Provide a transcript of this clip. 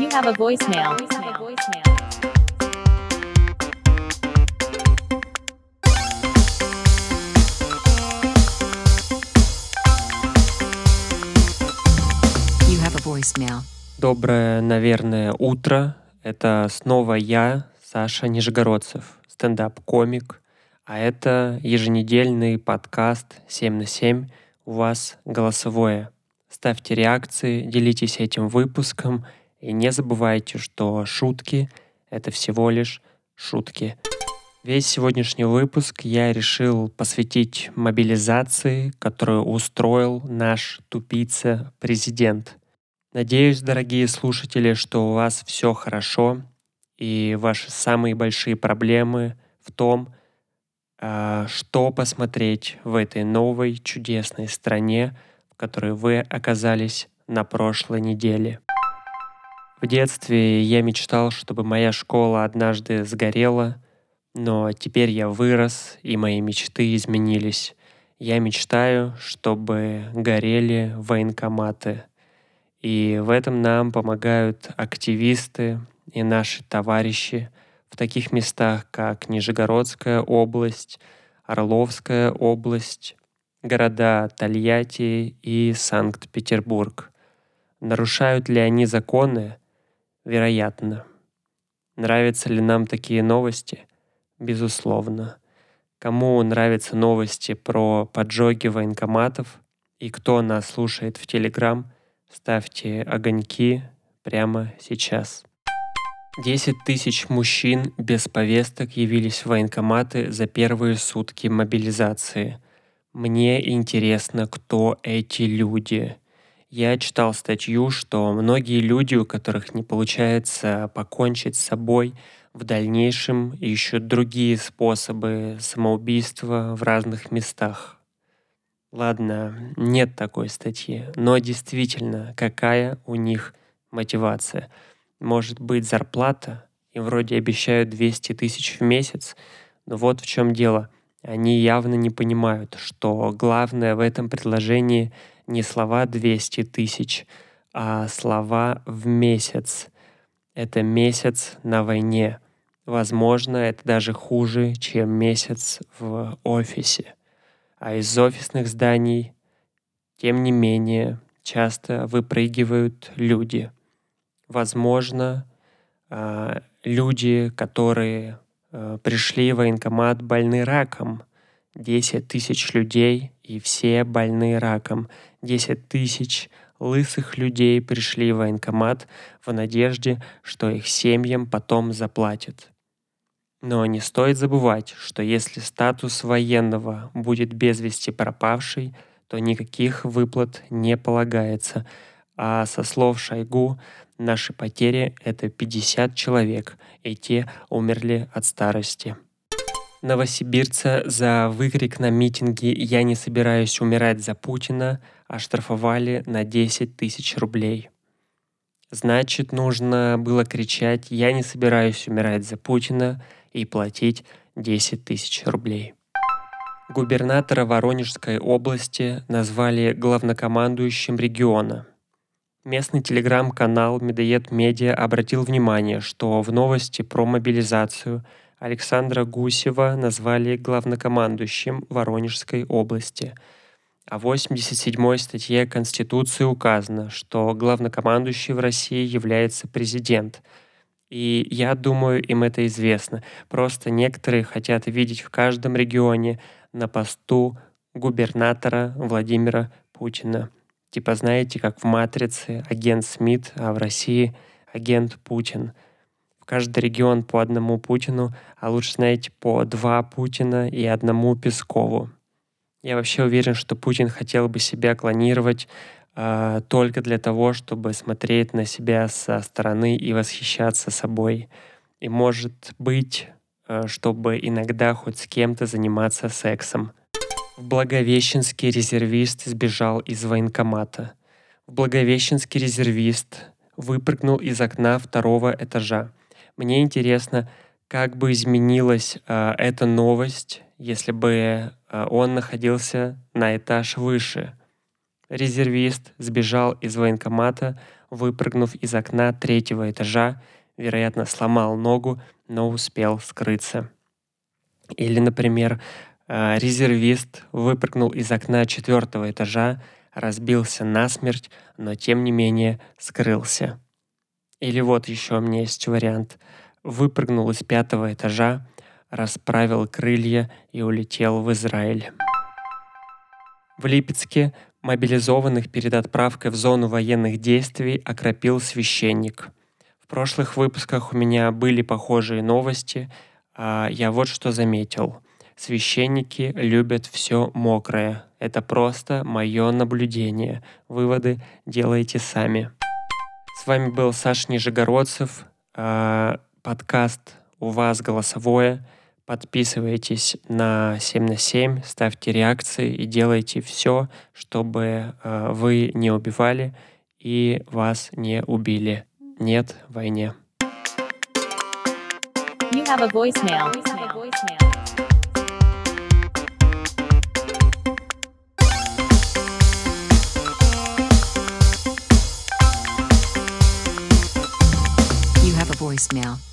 You have a voicemail. You have a voicemail. Доброе, наверное, утро. Это снова я, Саша Нижегородцев, стендап-комик. А это еженедельный подкаст 7 на 7 у вас голосовое. Ставьте реакции, делитесь этим выпуском и не забывайте, что шутки — это всего лишь шутки. Весь сегодняшний выпуск я решил посвятить мобилизации, которую устроил наш тупица-президент. Надеюсь, дорогие слушатели, что у вас все хорошо, и ваши самые большие проблемы в том, а, что посмотреть в этой новой чудесной стране, в которой вы оказались на прошлой неделе. В детстве я мечтал, чтобы моя школа однажды сгорела, но теперь я вырос, и мои мечты изменились. Я мечтаю, чтобы горели военкоматы. И в этом нам помогают активисты и наши товарищи в таких местах, как Нижегородская область, Орловская область, города Тольятти и Санкт-Петербург. Нарушают ли они законы? Вероятно. Нравятся ли нам такие новости? Безусловно. Кому нравятся новости про поджоги военкоматов и кто нас слушает в Телеграм, ставьте огоньки прямо сейчас. 10 тысяч мужчин без повесток явились в военкоматы за первые сутки мобилизации. Мне интересно, кто эти люди. Я читал статью, что многие люди, у которых не получается покончить с собой, в дальнейшем ищут другие способы самоубийства в разных местах. Ладно, нет такой статьи, но действительно, какая у них мотивация? Может быть зарплата? Им вроде обещают 200 тысяч в месяц, но вот в чем дело. Они явно не понимают, что главное в этом предложении не слова 200 тысяч, а слова в месяц. Это месяц на войне. Возможно, это даже хуже, чем месяц в офисе. А из офисных зданий, тем не менее, часто выпрыгивают люди. Возможно, а, люди, которые пришли в военкомат больны раком. 10 тысяч людей, и все больны раком. 10 тысяч лысых людей пришли в военкомат в надежде, что их семьям потом заплатят. Но не стоит забывать, что если статус военного будет без вести пропавший, то никаких выплат не полагается. А со слов Шойгу, наши потери — это 50 человек, и те умерли от старости. Новосибирца за выкрик на митинге «Я не собираюсь умирать за Путина» оштрафовали на 10 тысяч рублей. Значит, нужно было кричать «Я не собираюсь умирать за Путина» и платить 10 тысяч рублей. Губернатора Воронежской области назвали главнокомандующим региона. Местный телеграм-канал Медоед Медиа обратил внимание, что в новости про мобилизацию Александра Гусева назвали главнокомандующим Воронежской области – а в 87 статье Конституции указано, что главнокомандующий в России является президент. И я думаю, им это известно. Просто некоторые хотят видеть в каждом регионе на посту губернатора Владимира Путина. Типа знаете, как в «Матрице» агент Смит, а в России агент Путин. В каждый регион по одному Путину, а лучше, знаете, по два Путина и одному Пескову. Я вообще уверен, что Путин хотел бы себя клонировать э, только для того, чтобы смотреть на себя со стороны и восхищаться собой. И может быть, э, чтобы иногда хоть с кем-то заниматься сексом. В Благовещенский резервист сбежал из военкомата. В Благовещенский резервист выпрыгнул из окна второго этажа. Мне интересно, как бы изменилась э, эта новость, если бы э, он находился на этаж выше. Резервист сбежал из военкомата, выпрыгнув из окна третьего этажа, вероятно, сломал ногу, но успел скрыться. Или, например, резервист выпрыгнул из окна четвертого этажа, разбился насмерть, но тем не менее скрылся. Или вот еще у меня есть вариант. Выпрыгнул из пятого этажа, расправил крылья и улетел в Израиль. В Липецке мобилизованных перед отправкой в зону военных действий окропил священник. В прошлых выпусках у меня были похожие новости, а я вот что заметил. Священники любят все мокрое. Это просто мое наблюдение. Выводы делайте сами. С вами был Саша Нижегородцев. А, подкаст «У вас голосовое». Подписывайтесь на 7 на 7, ставьте реакции и делайте все, чтобы э, вы не убивали и вас не убили. Нет войне. You have a voicemail. You have a voicemail.